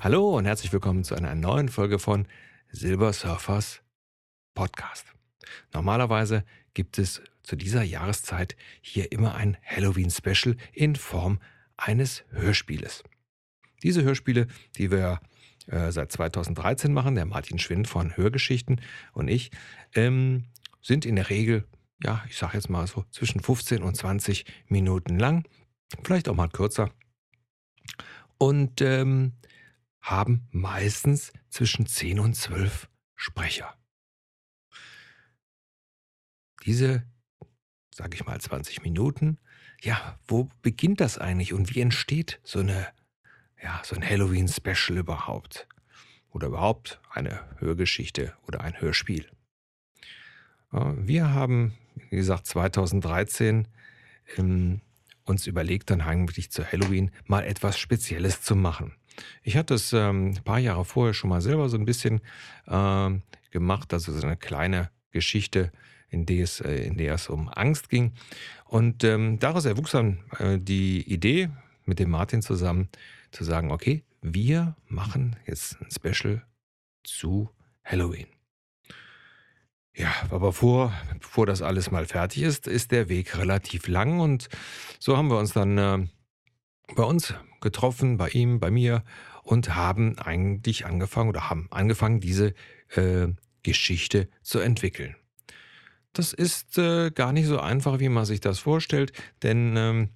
Hallo und herzlich willkommen zu einer neuen Folge von Silber Surfers Podcast. Normalerweise gibt es zu dieser Jahreszeit hier immer ein Halloween-Special in Form eines Hörspieles. Diese Hörspiele, die wir äh, seit 2013 machen, der Martin Schwind von Hörgeschichten und ich, ähm, sind in der Regel, ja, ich sage jetzt mal so, zwischen 15 und 20 Minuten lang, vielleicht auch mal kürzer. Und ähm, haben meistens zwischen 10 und 12 Sprecher. Diese, sage ich mal, 20 Minuten, ja, wo beginnt das eigentlich und wie entsteht so eine, ja, so ein Halloween-Special überhaupt? Oder überhaupt eine Hörgeschichte oder ein Hörspiel? Wir haben, wie gesagt, 2013 ähm, uns überlegt, dann eigentlich zu Halloween mal etwas Spezielles zu machen. Ich hatte es ähm, ein paar Jahre vorher schon mal selber so ein bisschen ähm, gemacht, also so eine kleine Geschichte, in der es, äh, in der es um Angst ging. Und ähm, daraus erwuchs dann äh, die Idee, mit dem Martin zusammen zu sagen, okay, wir machen jetzt ein Special zu Halloween. Ja, aber vor, bevor das alles mal fertig ist, ist der Weg relativ lang und so haben wir uns dann äh, bei uns getroffen, bei ihm, bei mir und haben eigentlich angefangen oder haben angefangen, diese äh, Geschichte zu entwickeln. Das ist äh, gar nicht so einfach, wie man sich das vorstellt, denn ähm,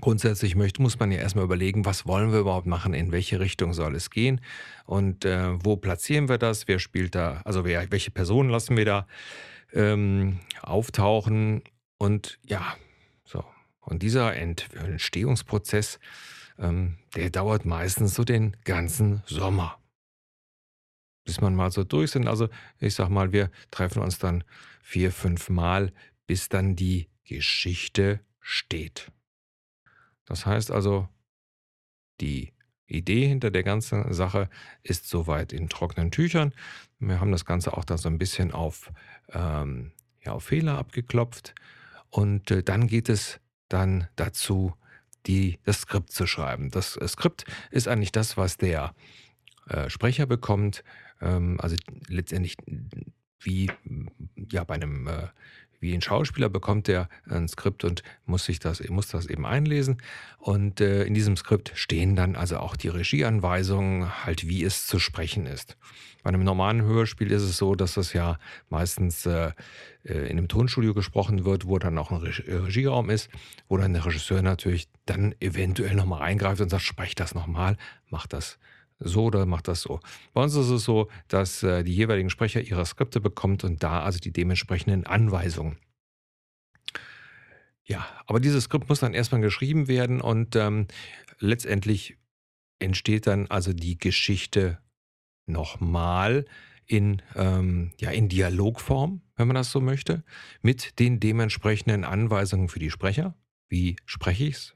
grundsätzlich möchte, muss man ja erstmal überlegen, was wollen wir überhaupt machen, in welche Richtung soll es gehen und äh, wo platzieren wir das, wer spielt da, also wer, welche Personen lassen wir da ähm, auftauchen und ja, und dieser Entstehungsprozess, ähm, der dauert meistens so den ganzen Sommer. Bis man mal so durch sind. Also ich sag mal, wir treffen uns dann vier, fünf Mal, bis dann die Geschichte steht. Das heißt also, die Idee hinter der ganzen Sache ist soweit in trockenen Tüchern. Wir haben das Ganze auch da so ein bisschen auf, ähm, ja, auf Fehler abgeklopft. Und äh, dann geht es dann dazu, die, das Skript zu schreiben. Das äh, Skript ist eigentlich das, was der äh, Sprecher bekommt, ähm, also letztendlich wie ja bei einem äh, wie ein Schauspieler bekommt er ein Skript und muss sich das muss das eben einlesen und äh, in diesem Skript stehen dann also auch die Regieanweisungen, halt wie es zu sprechen ist. Bei einem normalen Hörspiel ist es so, dass das ja meistens äh, äh in einem Tonstudio gesprochen wird, wo dann auch ein äh, Regieraum ist, wo dann der Regisseur natürlich dann eventuell nochmal eingreift und sagt, sprech das nochmal, mach das so oder macht das so. Bei uns ist es so, dass äh, die jeweiligen Sprecher ihre Skripte bekommt und da also die dementsprechenden Anweisungen. Ja, aber dieses Skript muss dann erstmal geschrieben werden und ähm, letztendlich entsteht dann also die Geschichte nochmal in, ähm, ja, in Dialogform, wenn man das so möchte, mit den dementsprechenden Anweisungen für die Sprecher. Wie spreche ich es?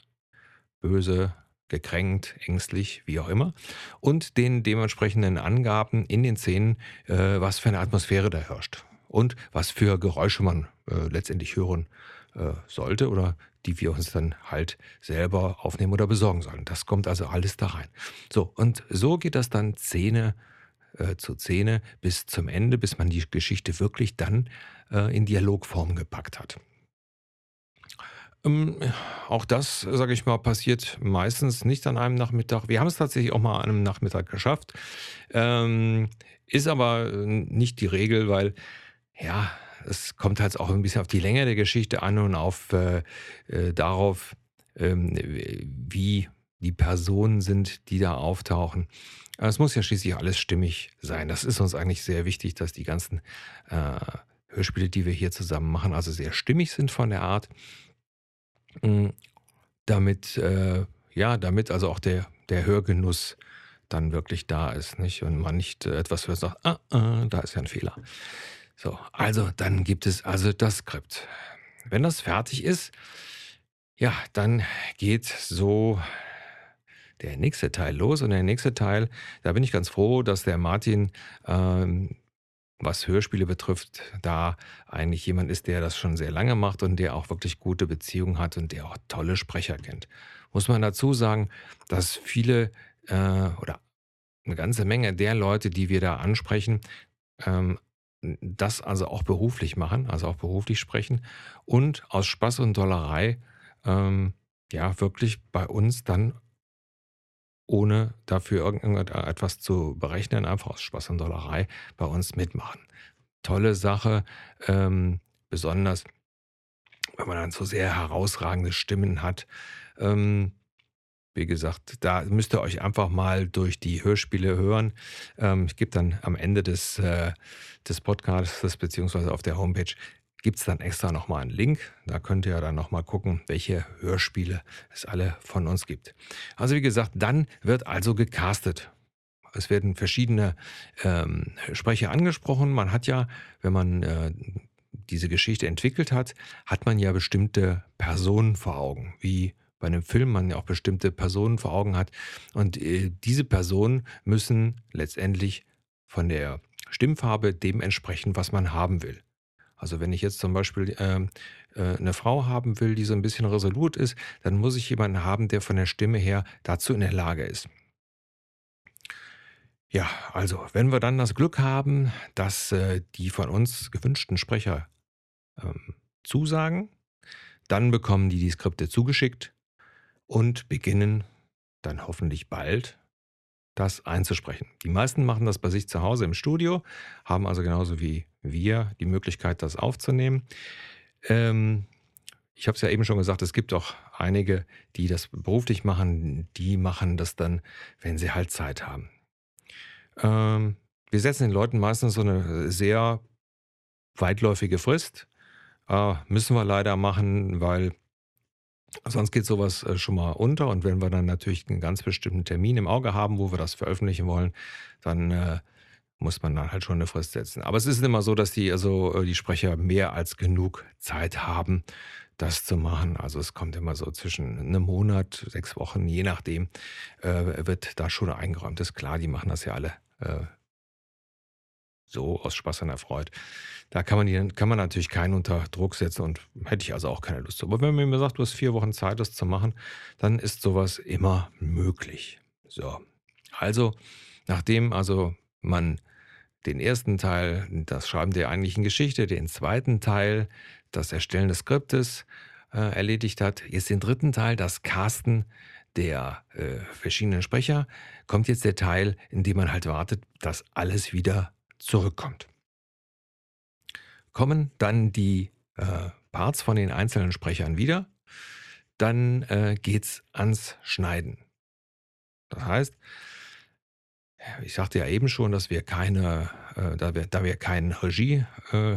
Böse, gekränkt, ängstlich, wie auch immer. Und den dementsprechenden Angaben in den Szenen, äh, was für eine Atmosphäre da herrscht. Und was für Geräusche man äh, letztendlich hören äh, sollte oder die wir uns dann halt selber aufnehmen oder besorgen sollen. Das kommt also alles da rein. So, und so geht das dann Szene äh, zu Szene bis zum Ende, bis man die Geschichte wirklich dann äh, in Dialogform gepackt hat. Ähm, auch das, sage ich mal, passiert meistens nicht an einem Nachmittag. Wir haben es tatsächlich auch mal an einem Nachmittag geschafft. Ähm, ist aber nicht die Regel, weil ja, es kommt halt auch ein bisschen auf die Länge der Geschichte an und auf äh, äh, darauf, ähm, wie die Personen sind, die da auftauchen. Es muss ja schließlich alles stimmig sein. Das ist uns eigentlich sehr wichtig, dass die ganzen äh, Hörspiele, die wir hier zusammen machen, also sehr stimmig sind von der Art. Mm, damit, äh, ja, damit also auch der, der Hörgenuss dann wirklich da ist, nicht? Und man nicht äh, etwas hört sagt, ah, ah, da ist ja ein Fehler. So, also dann gibt es also das Skript. Wenn das fertig ist, ja, dann geht so der nächste Teil los. Und der nächste Teil, da bin ich ganz froh, dass der Martin, ähm, was Hörspiele betrifft, da eigentlich jemand ist, der das schon sehr lange macht und der auch wirklich gute Beziehungen hat und der auch tolle Sprecher kennt. Muss man dazu sagen, dass viele äh, oder eine ganze Menge der Leute, die wir da ansprechen, ähm, das also auch beruflich machen, also auch beruflich sprechen und aus Spaß und Dollerei ähm, ja wirklich bei uns dann ohne dafür irgendetwas zu berechnen, einfach aus Spaß und Dollerei bei uns mitmachen. Tolle Sache, ähm, besonders wenn man dann so sehr herausragende Stimmen hat. Ähm, wie gesagt, da müsst ihr euch einfach mal durch die Hörspiele hören. Ähm, ich gebe dann am Ende des, äh, des Podcasts beziehungsweise auf der Homepage gibt es dann extra nochmal einen Link. Da könnt ihr dann nochmal gucken, welche Hörspiele es alle von uns gibt. Also wie gesagt, dann wird also gecastet. Es werden verschiedene ähm, Sprecher angesprochen. Man hat ja, wenn man äh, diese Geschichte entwickelt hat, hat man ja bestimmte Personen vor Augen, wie bei einem Film man ja auch bestimmte Personen vor Augen hat. Und äh, diese Personen müssen letztendlich von der Stimmfarbe dem entsprechen, was man haben will. Also wenn ich jetzt zum Beispiel ähm, äh, eine Frau haben will, die so ein bisschen resolut ist, dann muss ich jemanden haben, der von der Stimme her dazu in der Lage ist. Ja, also wenn wir dann das Glück haben, dass äh, die von uns gewünschten Sprecher ähm, zusagen, dann bekommen die die Skripte zugeschickt und beginnen dann hoffentlich bald das einzusprechen. Die meisten machen das bei sich zu Hause im Studio, haben also genauso wie wir die Möglichkeit, das aufzunehmen. Ähm, ich habe es ja eben schon gesagt, es gibt auch einige, die das beruflich machen, die machen das dann, wenn sie halt Zeit haben. Ähm, wir setzen den Leuten meistens so eine sehr weitläufige Frist. Äh, müssen wir leider machen, weil Sonst geht sowas äh, schon mal unter und wenn wir dann natürlich einen ganz bestimmten Termin im Auge haben, wo wir das veröffentlichen wollen, dann äh, muss man dann halt schon eine Frist setzen. Aber es ist immer so, dass die, also äh, die Sprecher mehr als genug Zeit haben, das zu machen. Also es kommt immer so zwischen einem Monat, sechs Wochen, je nachdem, äh, wird da schon eingeräumt. Das ist klar, die machen das ja alle äh, so aus Spaß an der Freude. Da kann man, kann man natürlich keinen unter Druck setzen und hätte ich also auch keine Lust zu. Aber wenn man mir sagt, du hast vier Wochen Zeit, das zu machen, dann ist sowas immer möglich. So. Also, nachdem also man den ersten Teil, das Schreiben der eigentlichen Geschichte, den zweiten Teil, das Erstellen des Skriptes äh, erledigt hat, jetzt den dritten Teil, das Casten der äh, verschiedenen Sprecher, kommt jetzt der Teil, in dem man halt wartet, dass alles wieder zurückkommt. Kommen dann die äh, Parts von den einzelnen Sprechern wieder, dann äh, geht's ans Schneiden. Das heißt, ich sagte ja eben schon, dass wir keine, äh, da, wir, da wir kein Regie, äh,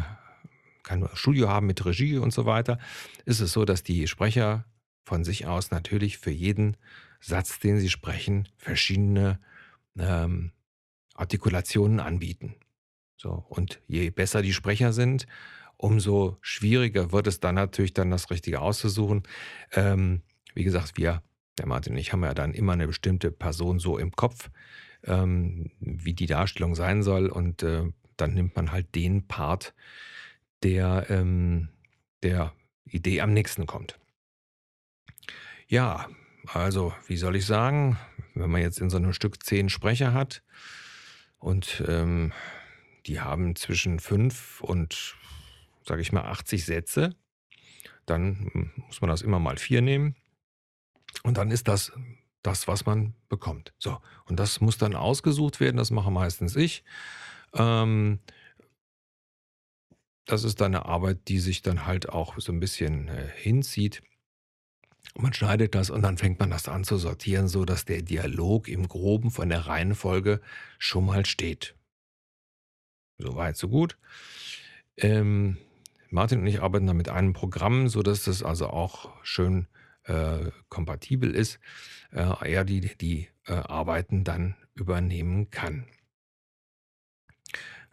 kein Studio haben mit Regie und so weiter, ist es so, dass die Sprecher von sich aus natürlich für jeden Satz, den sie sprechen, verschiedene ähm, Artikulationen anbieten. So, und je besser die Sprecher sind, umso schwieriger wird es dann natürlich dann das Richtige auszusuchen. Ähm, wie gesagt, wir, der Martin und ich, haben ja dann immer eine bestimmte Person so im Kopf, ähm, wie die Darstellung sein soll. Und äh, dann nimmt man halt den Part, der ähm, der Idee am nächsten kommt. Ja, also, wie soll ich sagen, wenn man jetzt in so einem Stück zehn Sprecher hat und ähm, die haben zwischen fünf und, sage ich mal, 80 Sätze. Dann hm, muss man das immer mal vier nehmen. Und dann ist das das, was man bekommt. So, und das muss dann ausgesucht werden. Das mache meistens ich. Ähm, das ist dann eine Arbeit, die sich dann halt auch so ein bisschen äh, hinzieht. Man schneidet das und dann fängt man das an zu sortieren, so dass der Dialog im Groben von der Reihenfolge schon mal steht. So weit, so gut. Ähm, Martin und ich arbeiten da mit einem Programm, sodass das also auch schön äh, kompatibel ist, äh, er die, die äh, Arbeiten dann übernehmen kann.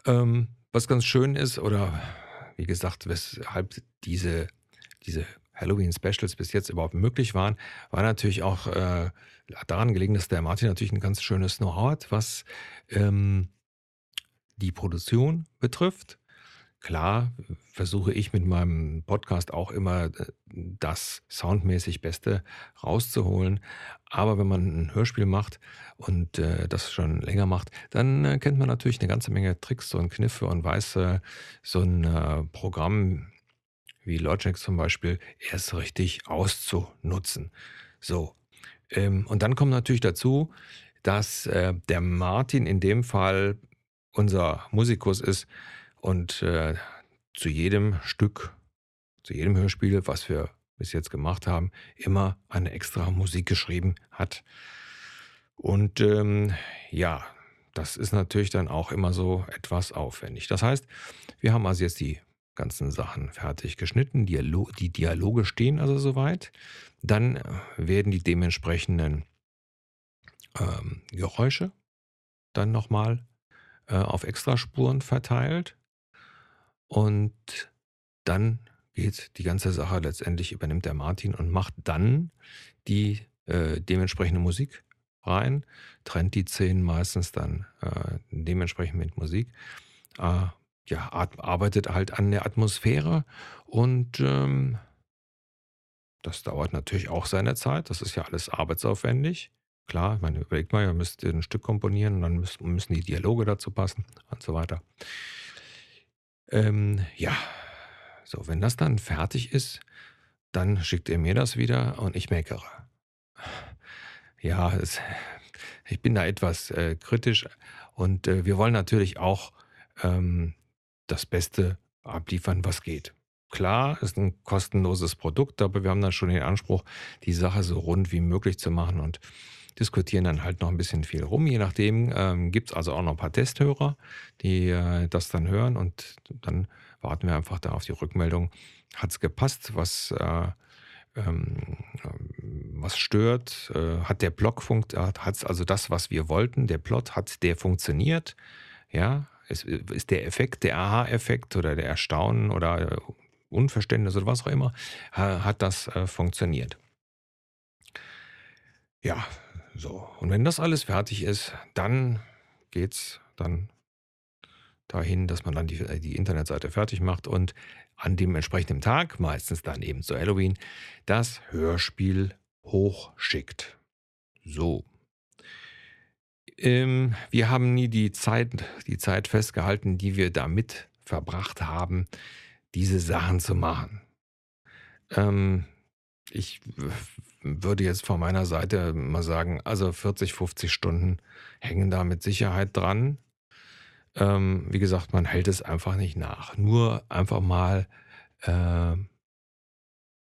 Ähm, was ganz schön ist, oder wie gesagt, weshalb diese, diese Halloween-Specials bis jetzt überhaupt möglich waren, war natürlich auch äh, daran gelegen, dass der Martin natürlich ein ganz schönes Know-how hat, was ähm, die Produktion betrifft. klar versuche ich mit meinem Podcast auch immer äh, das soundmäßig Beste rauszuholen. Aber wenn man ein Hörspiel macht und äh, das schon länger macht, dann äh, kennt man natürlich eine ganze Menge Tricks und Kniffe und weiß, so ein Programm wie Logic zum Beispiel erst richtig auszunutzen. So. Ähm, und dann kommt natürlich dazu, dass der Martin in dem Fall unser Musikus ist, und äh, zu jedem Stück, zu jedem Hörspiel, was wir bis jetzt gemacht haben, immer eine extra Musik geschrieben hat. Und ähm, ja, das ist natürlich dann auch immer so etwas aufwendig. Das heißt, wir haben also jetzt die ganzen Sachen fertig geschnitten, Dialo die Dialoge stehen also soweit. Dann werden die dementsprechenden ähm, Geräusche dann nochmal äh, auf Extraspuren verteilt. Und dann geht die ganze Sache letztendlich übernimmt der Martin und macht dann die äh, dementsprechende Musik rein, trennt die Szenen meistens dann äh, dementsprechend mit Musik. Äh, ja, arbeitet halt an der Atmosphäre und ähm, das dauert natürlich auch seine Zeit. Das ist ja alles arbeitsaufwendig. Klar, man überlegt mal, ihr müsst ein Stück komponieren dann müssen, müssen die Dialoge dazu passen und so weiter. Ähm, ja, so, wenn das dann fertig ist, dann schickt er mir das wieder und ich meckere. Ja, es, ich bin da etwas äh, kritisch und äh, wir wollen natürlich auch ähm, das Beste abliefern, was geht. Klar, ist ein kostenloses Produkt, aber wir haben dann schon den Anspruch, die Sache so rund wie möglich zu machen und diskutieren dann halt noch ein bisschen viel rum. Je nachdem ähm, gibt es also auch noch ein paar Testhörer, die äh, das dann hören und dann warten wir einfach da auf die Rückmeldung. Hat es gepasst? Was, äh, ähm, was stört? Äh, hat der Block funktioniert? Hat es also das, was wir wollten? Der Plot, hat der funktioniert? Ja, ist, ist der Effekt, der Aha-Effekt oder der Erstaunen oder äh, Unverständnis oder was auch immer, hat das äh, funktioniert? Ja, so, und wenn das alles fertig ist, dann geht's dann dahin, dass man dann die, äh, die Internetseite fertig macht und an dem entsprechenden Tag, meistens dann eben zu Halloween, das Hörspiel hochschickt. So. Ähm, wir haben nie die Zeit, die Zeit festgehalten, die wir damit verbracht haben, diese Sachen zu machen. Ähm, ich würde jetzt von meiner Seite mal sagen, also 40, 50 Stunden hängen da mit Sicherheit dran. Ähm, wie gesagt, man hält es einfach nicht nach. Nur einfach mal, äh,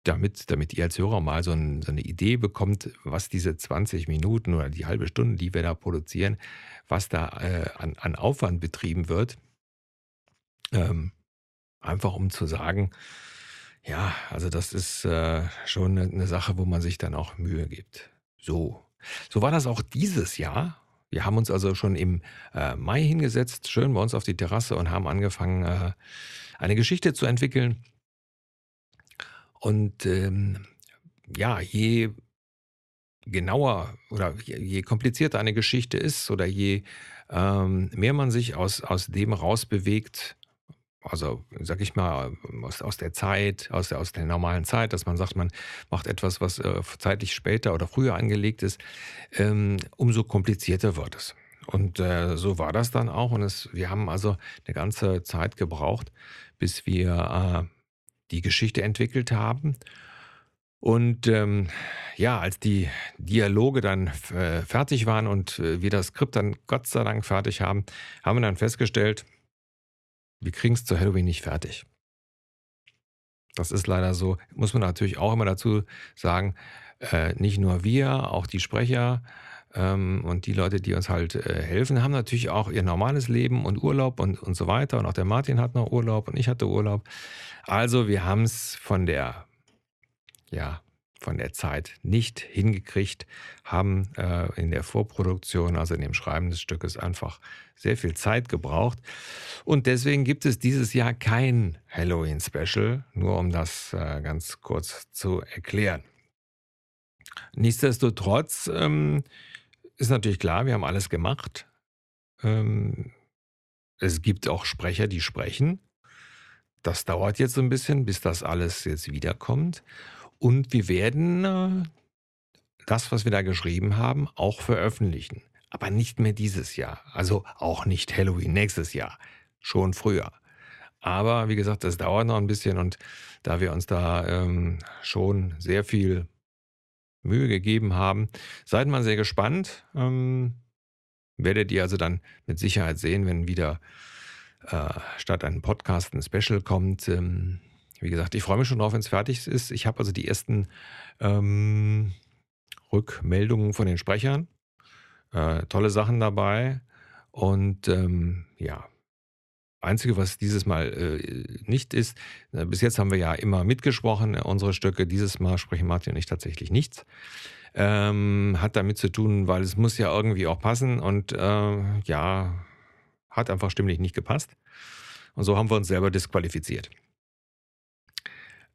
damit, damit ihr als Hörer mal so, ein, so, eine Idee bekommt, was diese 20 Minuten oder die halbe Stunde, die wir da produzieren, was da äh, an, an, Aufwand betrieben wird. Ähm, einfach um zu sagen, ja, also das ist äh, schon eine, eine Sache, wo man sich dann auch Mühe gibt. So. So war das auch dieses Jahr. Wir haben uns also schon im äh, Mai hingesetzt, schön bei uns auf die Terrasse und haben angefangen, äh, eine Geschichte zu entwickeln. Und ähm, ja, je genauer oder je, je, komplizierter eine Geschichte ist oder je ähm, mehr man sich aus, aus dem rausbewegt, also sag ich mal, aus, aus der Zeit, aus der, aus der normalen Zeit, dass man sagt, man macht etwas, was äh, zeitlich später oder früher angelegt ist, ähm, umso komplizierter wird es. Und äh, so war das dann auch. Und es, wir haben also eine ganze Zeit gebraucht, bis wir äh, die Geschichte entwickelt haben. Und ähm, ja, als die Dialoge dann äh, fertig waren und äh, wir das Skript dann Gott sei Dank fertig haben, haben wir dann festgestellt, wir kriegen es zu Halloween nicht fertig. Das ist leider so. Muss man natürlich auch immer dazu sagen, äh, nicht nur wir, auch die Sprecher ähm, und die Leute, die uns halt äh, helfen, haben natürlich auch ihr normales Leben und Urlaub und, und so weiter. Und auch der Martin hat noch Urlaub und ich hatte Urlaub. Also wir haben es von der, ja, von der Zeit nicht hingekriegt, haben äh, in der Vorproduktion, also in dem Schreiben des Stückes, einfach sehr viel Zeit gebraucht. Und deswegen gibt es dieses Jahr kein Halloween-Special, nur um das äh, ganz kurz zu erklären. Nichtsdestotrotz ähm, ist natürlich klar, wir haben alles gemacht. Ähm, es gibt auch Sprecher, die sprechen. das dauert jetzt so ein bisschen, bis das alles jetzt wiederkommt. Und wir werden äh, das, was wir da geschrieben haben, auch veröffentlichen. Aber nicht mehr dieses Jahr. Also auch nicht Halloween nächstes Jahr. Schon früher. Aber wie gesagt, das dauert noch ein bisschen und da wir uns da ähm, schon sehr viel Mühe gegeben haben, seid mal sehr gespannt. Ähm, werdet ihr also dann mit Sicherheit sehen, wenn wieder äh, statt einem Podcast ein Special kommt. Ähm, wie gesagt, ich freue mich schon drauf, wenn es fertig ist. Ich habe also die ersten ähm, Rückmeldungen von den Sprechern. Äh, tolle Sachen dabei. Und ähm, ja, Einzige, was dieses Mal äh, nicht ist, äh, bis jetzt haben wir ja immer mitgesprochen, äh, unsere Stücke. Dieses Mal sprechen Martin und ich tatsächlich nichts. Ähm, hat damit zu tun, weil es muss ja irgendwie auch passen und äh, ja, hat einfach stimmlich nicht gepasst. Und so haben wir uns selber disqualifiziert.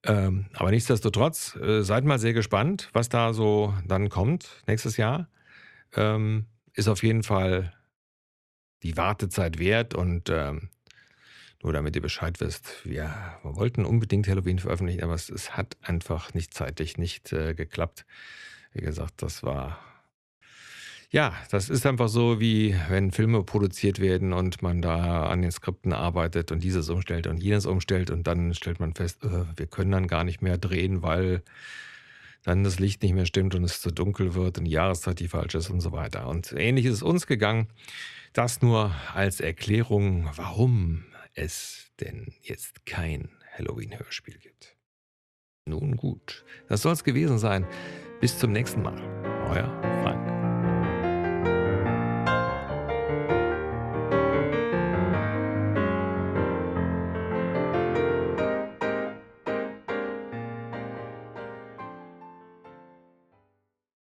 Ähm, aber nichtsdestotrotz, äh, seid mal sehr gespannt, was da so dann kommt nächstes Jahr. Ähm, ist auf jeden Fall die Wartezeit wert und ähm, nur damit ihr Bescheid wisst, wir wollten unbedingt Halloween veröffentlichen, aber es, es hat einfach nicht zeitlich nicht äh, geklappt. Wie gesagt, das war ja, das ist einfach so, wie wenn Filme produziert werden und man da an den Skripten arbeitet und dieses umstellt und jenes umstellt und dann stellt man fest, äh, wir können dann gar nicht mehr drehen, weil dann das Licht nicht mehr stimmt und es zu dunkel wird und die Jahreszeit die falsch ist und so weiter. Und ähnlich ist es uns gegangen. Das nur als Erklärung, warum es denn jetzt kein Halloween-Hörspiel gibt. Nun gut, das soll es gewesen sein. Bis zum nächsten Mal. Euer Frank.